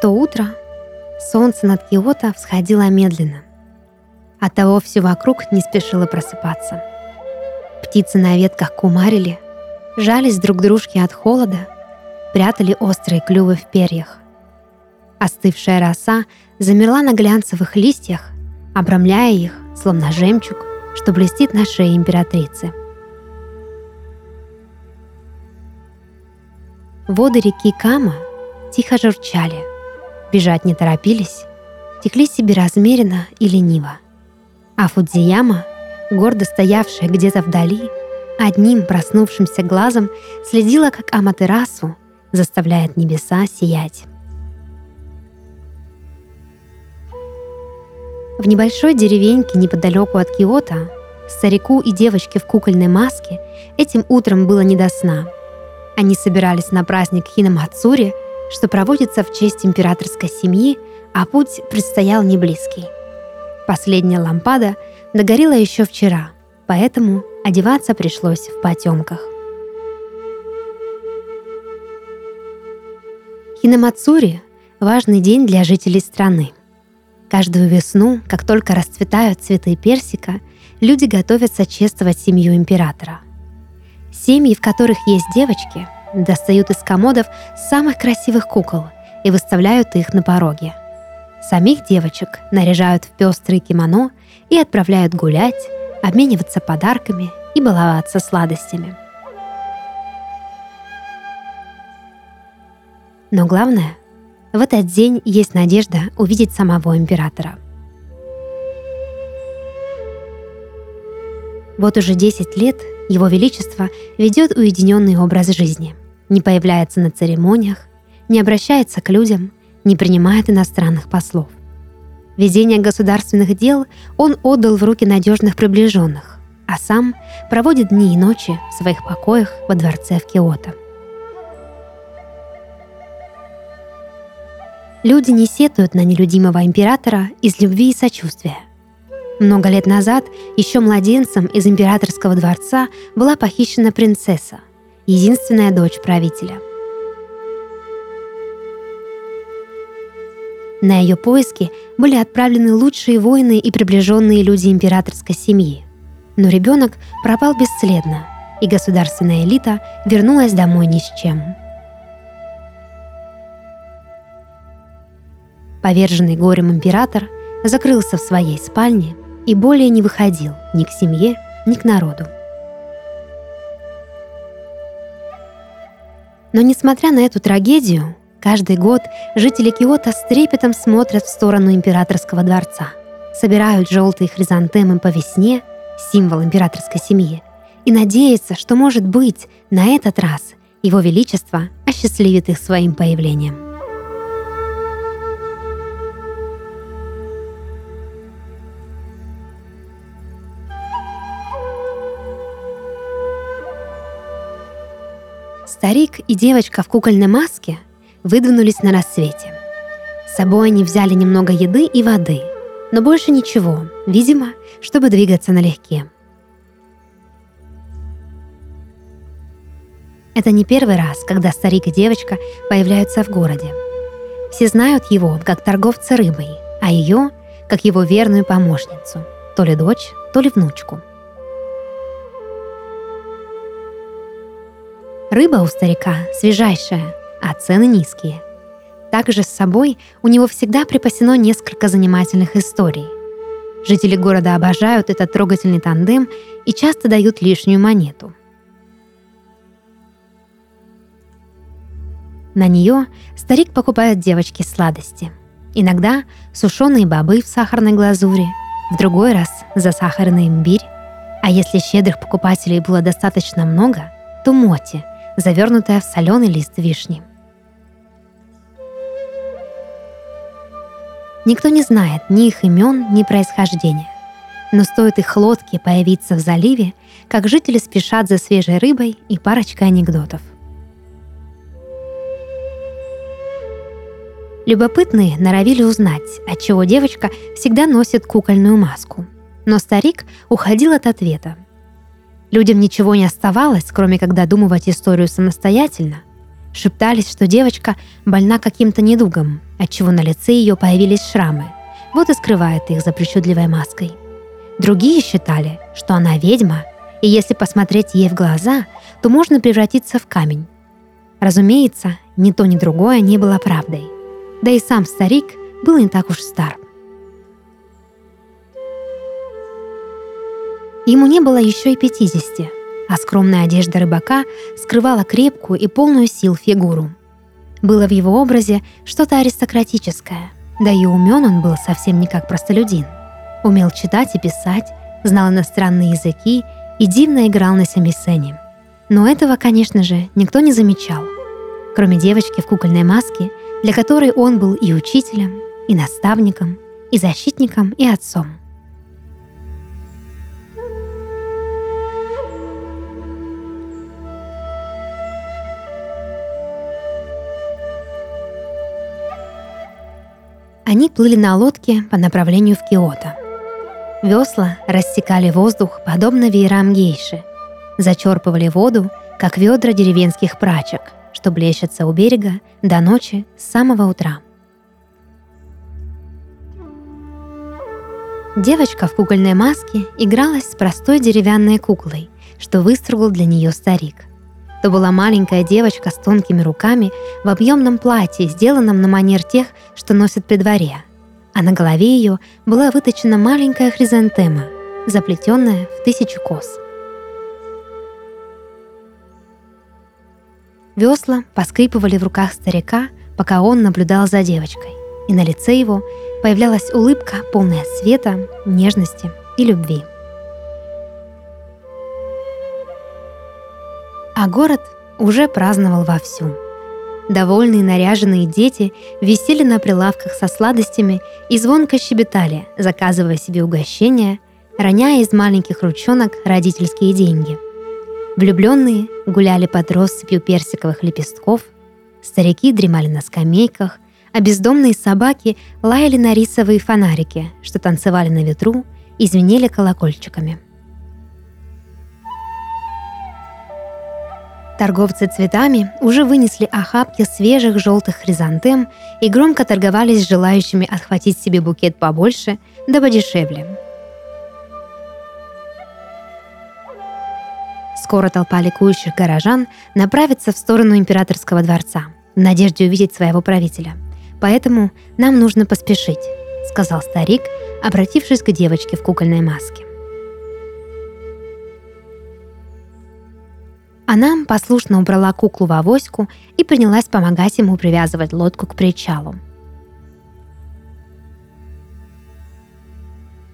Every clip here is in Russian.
То утро солнце над Киото всходило медленно. Оттого все вокруг не спешило просыпаться. Птицы на ветках кумарили, жались друг дружке от холода, прятали острые клювы в перьях. Остывшая роса замерла на глянцевых листьях, обрамляя их, словно жемчуг, что блестит на шее императрицы. Воды реки Кама тихо журчали, бежать не торопились, текли себе размеренно и лениво. А Фудзияма, гордо стоявшая где-то вдали, одним проснувшимся глазом следила, как Аматерасу заставляет небеса сиять. В небольшой деревеньке неподалеку от Киота старику и девочке в кукольной маске этим утром было не до сна. Они собирались на праздник Хинамацури, что проводится в честь императорской семьи, а путь предстоял не близкий. Последняя лампада догорела еще вчера, поэтому одеваться пришлось в потемках. Хинамацури – важный день для жителей страны – Каждую весну, как только расцветают цветы персика, люди готовятся чествовать семью императора. Семьи, в которых есть девочки, достают из комодов самых красивых кукол и выставляют их на пороге. Самих девочек наряжают в пестрые кимоно и отправляют гулять, обмениваться подарками и баловаться сладостями. Но главное — в этот день есть надежда увидеть самого императора. Вот уже 10 лет Его Величество ведет уединенный образ жизни, не появляется на церемониях, не обращается к людям, не принимает иностранных послов. Ведение государственных дел он отдал в руки надежных приближенных, а сам проводит дни и ночи в своих покоях во дворце в Киото – Люди не сетуют на нелюдимого императора из любви и сочувствия. Много лет назад еще младенцем из императорского дворца была похищена принцесса, единственная дочь правителя. На ее поиски были отправлены лучшие воины и приближенные люди императорской семьи. Но ребенок пропал бесследно, и государственная элита вернулась домой ни с чем. Поверженный горем император закрылся в своей спальне и более не выходил ни к семье, ни к народу. Но несмотря на эту трагедию, каждый год жители Киота с трепетом смотрят в сторону императорского дворца, собирают желтые хризантемы по весне, символ императорской семьи, и надеются, что, может быть, на этот раз Его Величество осчастливит их своим появлением. Старик и девочка в кукольной маске выдвинулись на рассвете. С собой они взяли немного еды и воды, но больше ничего, видимо, чтобы двигаться налегке. Это не первый раз, когда старик и девочка появляются в городе. Все знают его как торговца рыбой, а ее как его верную помощницу, то ли дочь, то ли внучку – Рыба у старика свежайшая, а цены низкие. Также с собой у него всегда припасено несколько занимательных историй. Жители города обожают этот трогательный тандем и часто дают лишнюю монету. На нее старик покупает девочке сладости. Иногда сушеные бобы в сахарной глазури, в другой раз засахаренный имбирь. А если щедрых покупателей было достаточно много, то моти – завернутая в соленый лист вишни. Никто не знает ни их имен, ни происхождения. Но стоит их лодке появиться в заливе, как жители спешат за свежей рыбой и парочкой анекдотов. Любопытные норовили узнать, отчего девочка всегда носит кукольную маску. Но старик уходил от ответа – Людям ничего не оставалось, кроме как додумывать историю самостоятельно. Шептались, что девочка больна каким-то недугом, отчего на лице ее появились шрамы. Вот и скрывает их за причудливой маской. Другие считали, что она ведьма, и если посмотреть ей в глаза, то можно превратиться в камень. Разумеется, ни то, ни другое не было правдой. Да и сам старик был не так уж стар. Ему не было еще и 50, а скромная одежда рыбака скрывала крепкую и полную сил фигуру. Было в его образе что-то аристократическое, да и умен он был совсем не как простолюдин. Умел читать и писать, знал иностранные языки и дивно играл на семисене. Но этого, конечно же, никто не замечал, кроме девочки в кукольной маске, для которой он был и учителем, и наставником, и защитником, и отцом. Они плыли на лодке по направлению в Киото. Весла рассекали воздух, подобно веерам гейши, зачерпывали воду, как ведра деревенских прачек, что блещется у берега до ночи с самого утра. Девочка в кукольной маске игралась с простой деревянной куклой, что выстругал для нее старик. То была маленькая девочка с тонкими руками в объемном платье, сделанном на манер тех, что носят при дворе. А на голове ее была выточена маленькая хризантема, заплетенная в тысячу кос. Весла поскрипывали в руках старика, пока он наблюдал за девочкой, и на лице его появлялась улыбка, полная света, нежности и любви. А город уже праздновал вовсю. Довольные наряженные дети висели на прилавках со сладостями и звонко щебетали, заказывая себе угощения, роняя из маленьких ручонок родительские деньги. Влюбленные гуляли под россыпью персиковых лепестков, старики дремали на скамейках, а бездомные собаки лаяли на рисовые фонарики, что танцевали на ветру и звенели колокольчиками – Торговцы цветами уже вынесли охапки свежих желтых хризантем и громко торговались с желающими отхватить себе букет побольше, да подешевле. Скоро толпа ликующих горожан направится в сторону императорского дворца в надежде увидеть своего правителя. Поэтому нам нужно поспешить, сказал старик, обратившись к девочке в кукольной маске. Она послушно убрала куклу в авоську и принялась помогать ему привязывать лодку к причалу.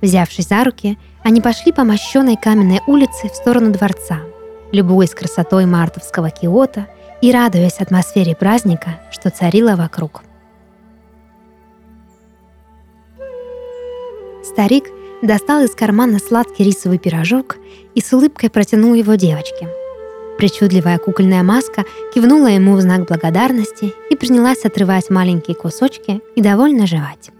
Взявшись за руки, они пошли по мощенной каменной улице в сторону дворца, любуясь красотой мартовского Киота и радуясь атмосфере праздника, что царила вокруг. Старик достал из кармана сладкий рисовый пирожок и с улыбкой протянул его девочке – Причудливая кукольная маска кивнула ему в знак благодарности и принялась отрывать маленькие кусочки и довольно жевать.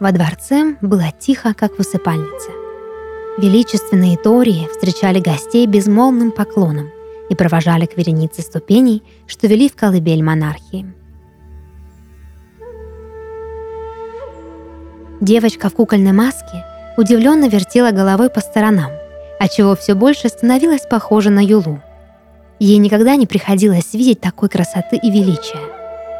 Во дворце было тихо, как в усыпальнице. Величественные тории встречали гостей безмолвным поклоном – и провожали к веренице ступеней, что вели в колыбель монархии. Девочка в кукольной маске удивленно вертела головой по сторонам, отчего все больше становилась похожа на Юлу. Ей никогда не приходилось видеть такой красоты и величия.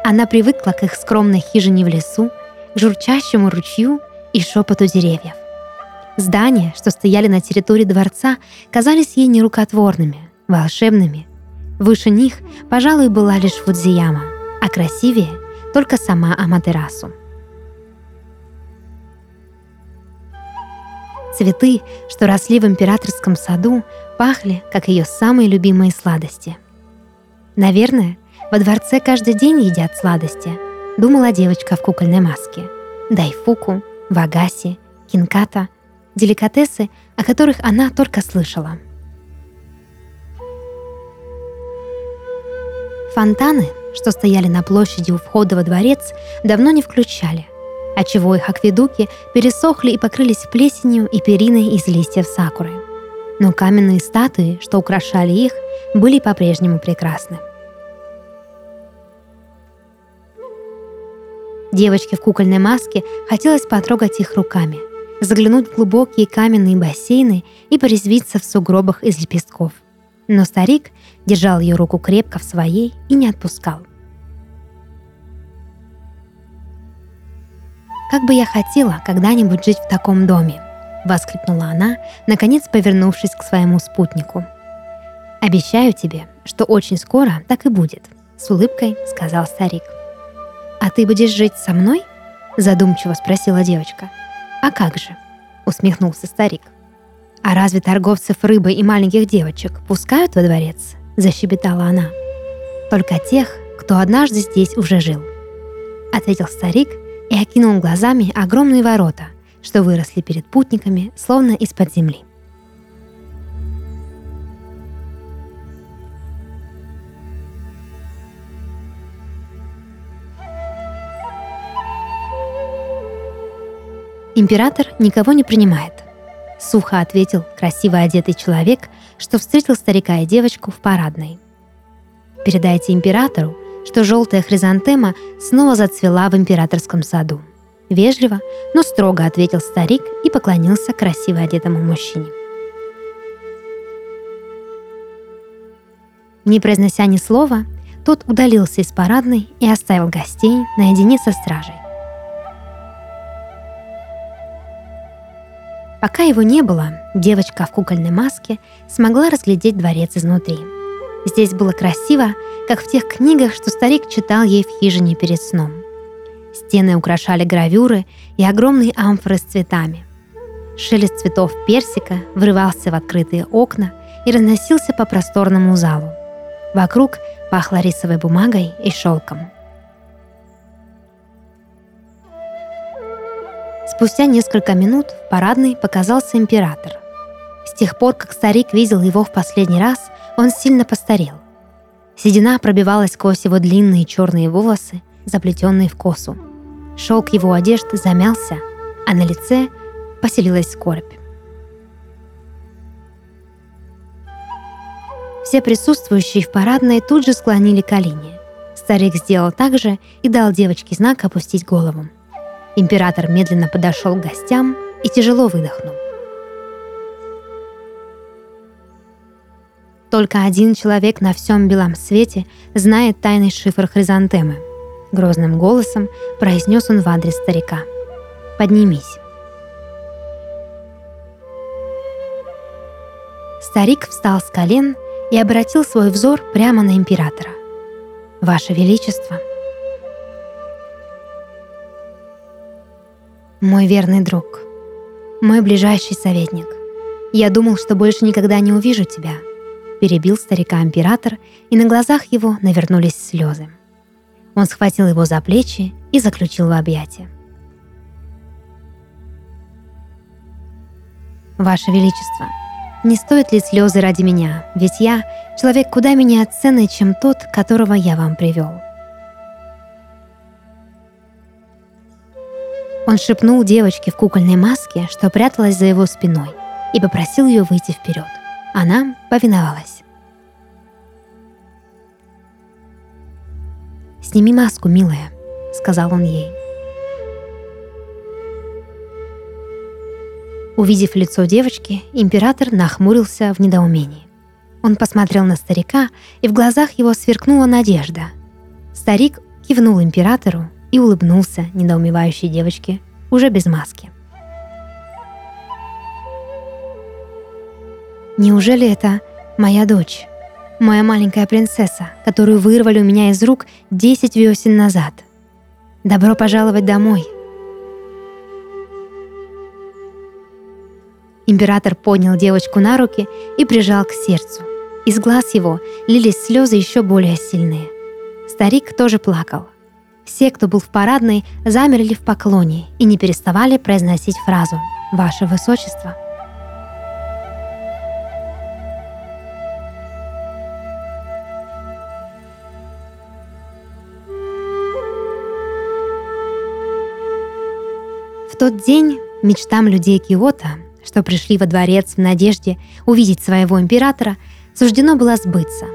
Она привыкла к их скромной хижине в лесу, к журчащему ручью и шепоту деревьев. Здания, что стояли на территории дворца, казались ей нерукотворными, волшебными. Выше них, пожалуй, была лишь Фудзияма, а красивее только сама Аматерасу. Цветы, что росли в императорском саду, пахли, как ее самые любимые сладости. Наверное, во дворце каждый день едят сладости, думала девочка в кукольной маске. Дайфуку, вагаси, кинката, деликатесы, о которых она только слышала – Фонтаны, что стояли на площади у входа во дворец, давно не включали, отчего их акведуки пересохли и покрылись плесенью и периной из листьев сакуры. Но каменные статуи, что украшали их, были по-прежнему прекрасны. Девочке в кукольной маске хотелось потрогать их руками, заглянуть в глубокие каменные бассейны и порезвиться в сугробах из лепестков. Но старик держал ее руку крепко в своей и не отпускал. «Как бы я хотела когда-нибудь жить в таком доме!» — воскликнула она, наконец повернувшись к своему спутнику. «Обещаю тебе, что очень скоро так и будет», — с улыбкой сказал старик. «А ты будешь жить со мной?» — задумчиво спросила девочка. «А как же?» — усмехнулся старик. «А разве торговцев рыбой и маленьких девочек пускают во дворец?» — защебетала она. «Только тех, кто однажды здесь уже жил», — ответил старик и окинул глазами огромные ворота, что выросли перед путниками, словно из-под земли. Император никого не принимает. Сухо ответил красиво одетый человек, что встретил старика и девочку в парадной. Передайте императору, что желтая хризантема снова зацвела в императорском саду. Вежливо, но строго ответил старик и поклонился красиво одетому мужчине. Не произнося ни слова, тот удалился из парадной и оставил гостей наедине со стражей. Пока его не было, девочка в кукольной маске смогла разглядеть дворец изнутри. Здесь было красиво, как в тех книгах, что старик читал ей в хижине перед сном. Стены украшали гравюры и огромные амфоры с цветами. Шелест цветов персика врывался в открытые окна и разносился по просторному залу. Вокруг пахло рисовой бумагой и шелком. Спустя несколько минут в парадной показался император. С тех пор, как старик видел его в последний раз, он сильно постарел. Седина пробивалась сквозь его длинные черные волосы, заплетенные в косу. Шелк его одежды замялся, а на лице поселилась скорбь. Все присутствующие в парадной тут же склонили колени. Старик сделал так же и дал девочке знак опустить голову. Император медленно подошел к гостям и тяжело выдохнул. Только один человек на всем белом свете знает тайный шифр хризантемы. Грозным голосом произнес он в адрес старика. «Поднимись». Старик встал с колен и обратил свой взор прямо на императора. «Ваше Величество», Мой верный друг. Мой ближайший советник. Я думал, что больше никогда не увижу тебя. Перебил старика император, и на глазах его навернулись слезы. Он схватил его за плечи и заключил в объятия. Ваше Величество, не стоит ли слезы ради меня, ведь я человек куда менее ценный, чем тот, которого я вам привел. Он шепнул девочке в кукольной маске, что пряталась за его спиной, и попросил ее выйти вперед. Она повиновалась. «Сними маску, милая», — сказал он ей. Увидев лицо девочки, император нахмурился в недоумении. Он посмотрел на старика, и в глазах его сверкнула надежда. Старик кивнул императору и улыбнулся недоумевающей девочке уже без маски. Неужели это моя дочь? Моя маленькая принцесса, которую вырвали у меня из рук 10 весен назад. Добро пожаловать домой. Император поднял девочку на руки и прижал к сердцу. Из глаз его лились слезы еще более сильные. Старик тоже плакал. Все, кто был в парадной, замерли в поклоне и не переставали произносить фразу «Ваше Высочество». В тот день мечтам людей Киота, что пришли во дворец в надежде увидеть своего императора, суждено было сбыться.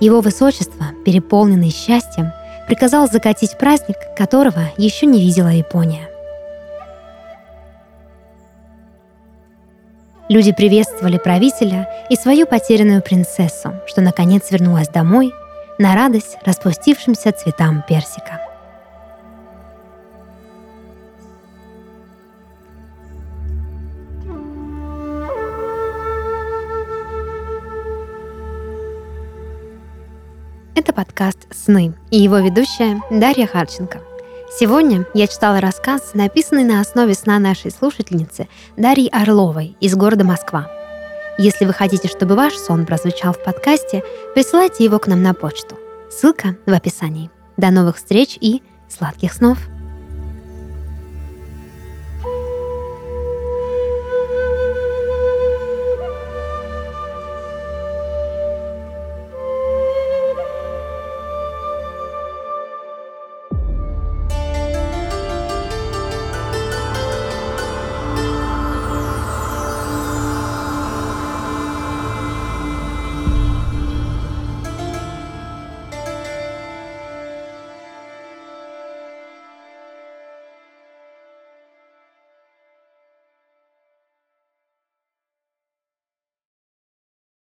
Его высочество, переполненный счастьем, приказал закатить праздник, которого еще не видела Япония. Люди приветствовали правителя и свою потерянную принцессу, что наконец вернулась домой на радость распустившимся цветам персика. Это подкаст «Сны» и его ведущая Дарья Харченко – Сегодня я читала рассказ, написанный на основе сна нашей слушательницы Дарьи Орловой из города Москва. Если вы хотите, чтобы ваш сон прозвучал в подкасте, присылайте его к нам на почту. Ссылка в описании. До новых встреч и сладких снов!